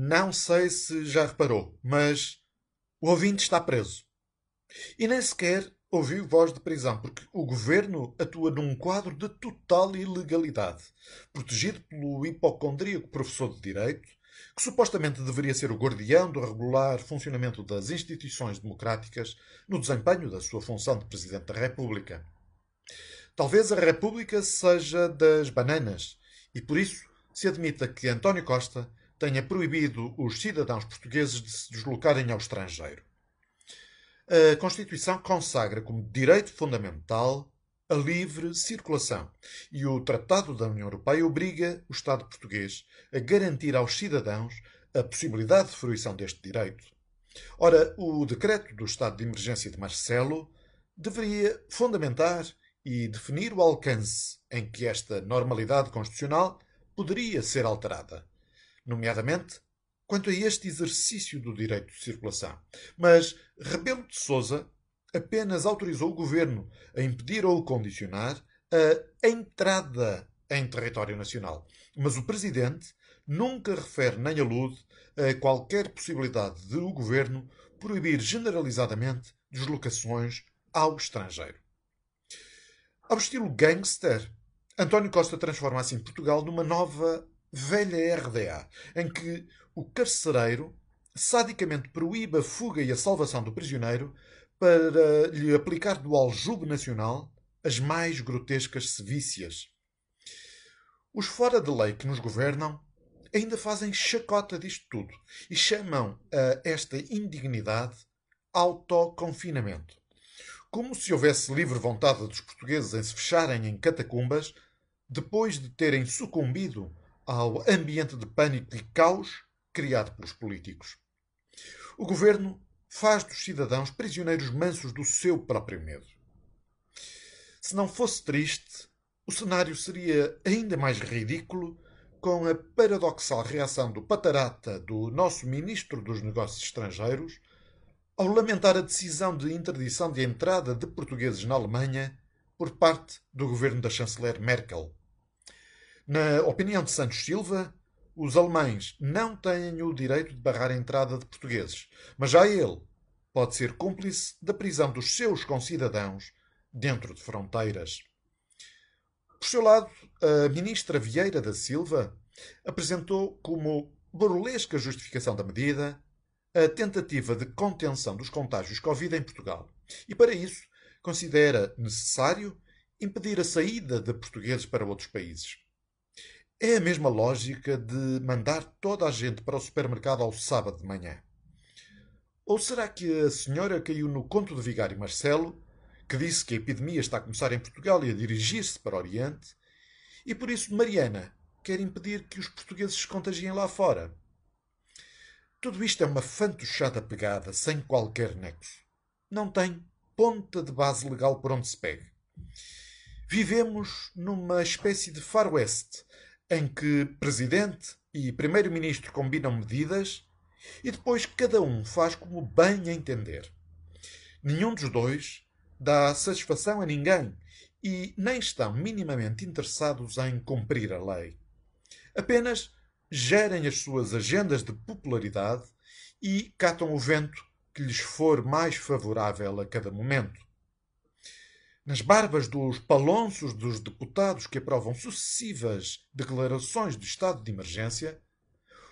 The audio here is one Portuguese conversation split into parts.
Não sei se já reparou, mas o ouvinte está preso. E nem sequer ouviu voz de prisão, porque o governo atua num quadro de total ilegalidade, protegido pelo hipocondríaco professor de Direito, que supostamente deveria ser o guardião do regular funcionamento das instituições democráticas no desempenho da sua função de Presidente da República. Talvez a República seja das bananas e por isso se admita que António Costa tenha proibido os cidadãos portugueses de se deslocarem ao estrangeiro. A Constituição consagra como direito fundamental a livre circulação e o Tratado da União Europeia obriga o Estado português a garantir aos cidadãos a possibilidade de fruição deste direito. Ora, o decreto do estado de emergência de Marcelo deveria fundamentar e definir o alcance em que esta normalidade constitucional poderia ser alterada, nomeadamente quanto a este exercício do direito de circulação. Mas Rebelo de Sousa apenas autorizou o governo a impedir ou condicionar a entrada em território nacional. Mas o presidente nunca refere nem alude a qualquer possibilidade de o governo proibir generalizadamente deslocações ao estrangeiro. Ao estilo gangster, António Costa transforma assim Portugal numa nova velha RDA, em que o carcereiro sadicamente proíbe a fuga e a salvação do prisioneiro para lhe aplicar do aljube nacional as mais grotescas sevícias. Os fora de lei que nos governam ainda fazem chacota disto tudo e chamam a esta indignidade autoconfinamento como se houvesse livre vontade dos portugueses em se fecharem em catacumbas depois de terem sucumbido ao ambiente de pânico e caos criado pelos políticos. O governo faz dos cidadãos prisioneiros mansos do seu próprio medo. Se não fosse triste, o cenário seria ainda mais ridículo com a paradoxal reação do patarata do nosso ministro dos Negócios Estrangeiros ao lamentar a decisão de interdição de entrada de portugueses na Alemanha por parte do governo da chanceler Merkel. Na opinião de Santos Silva, os alemães não têm o direito de barrar a entrada de portugueses, mas já ele pode ser cúmplice da prisão dos seus concidadãos dentro de fronteiras. Por seu lado, a ministra Vieira da Silva apresentou como burlesca justificação da medida a tentativa de contenção dos contágios Covid em Portugal. E para isso, considera necessário impedir a saída de portugueses para outros países. É a mesma lógica de mandar toda a gente para o supermercado ao sábado de manhã. Ou será que a senhora caiu no conto de Vigário Marcelo, que disse que a epidemia está a começar em Portugal e a dirigir-se para o Oriente, e por isso Mariana quer impedir que os portugueses se contagiem lá fora? Tudo isto é uma fantochada pegada, sem qualquer nexo. Não tem ponta de base legal por onde se pegue. Vivemos numa espécie de faroeste, em que presidente e primeiro-ministro combinam medidas e depois cada um faz como bem entender. Nenhum dos dois dá satisfação a ninguém e nem estão minimamente interessados em cumprir a lei. Apenas gerem as suas agendas de popularidade e catam o vento que lhes for mais favorável a cada momento. Nas barbas dos palonços dos deputados que aprovam sucessivas declarações de estado de emergência,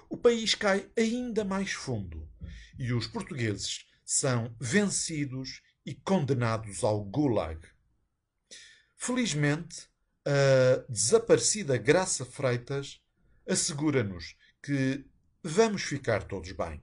o país cai ainda mais fundo e os portugueses são vencidos e condenados ao gulag. Felizmente, a desaparecida Graça Freitas assegura-nos que vamos ficar todos bem.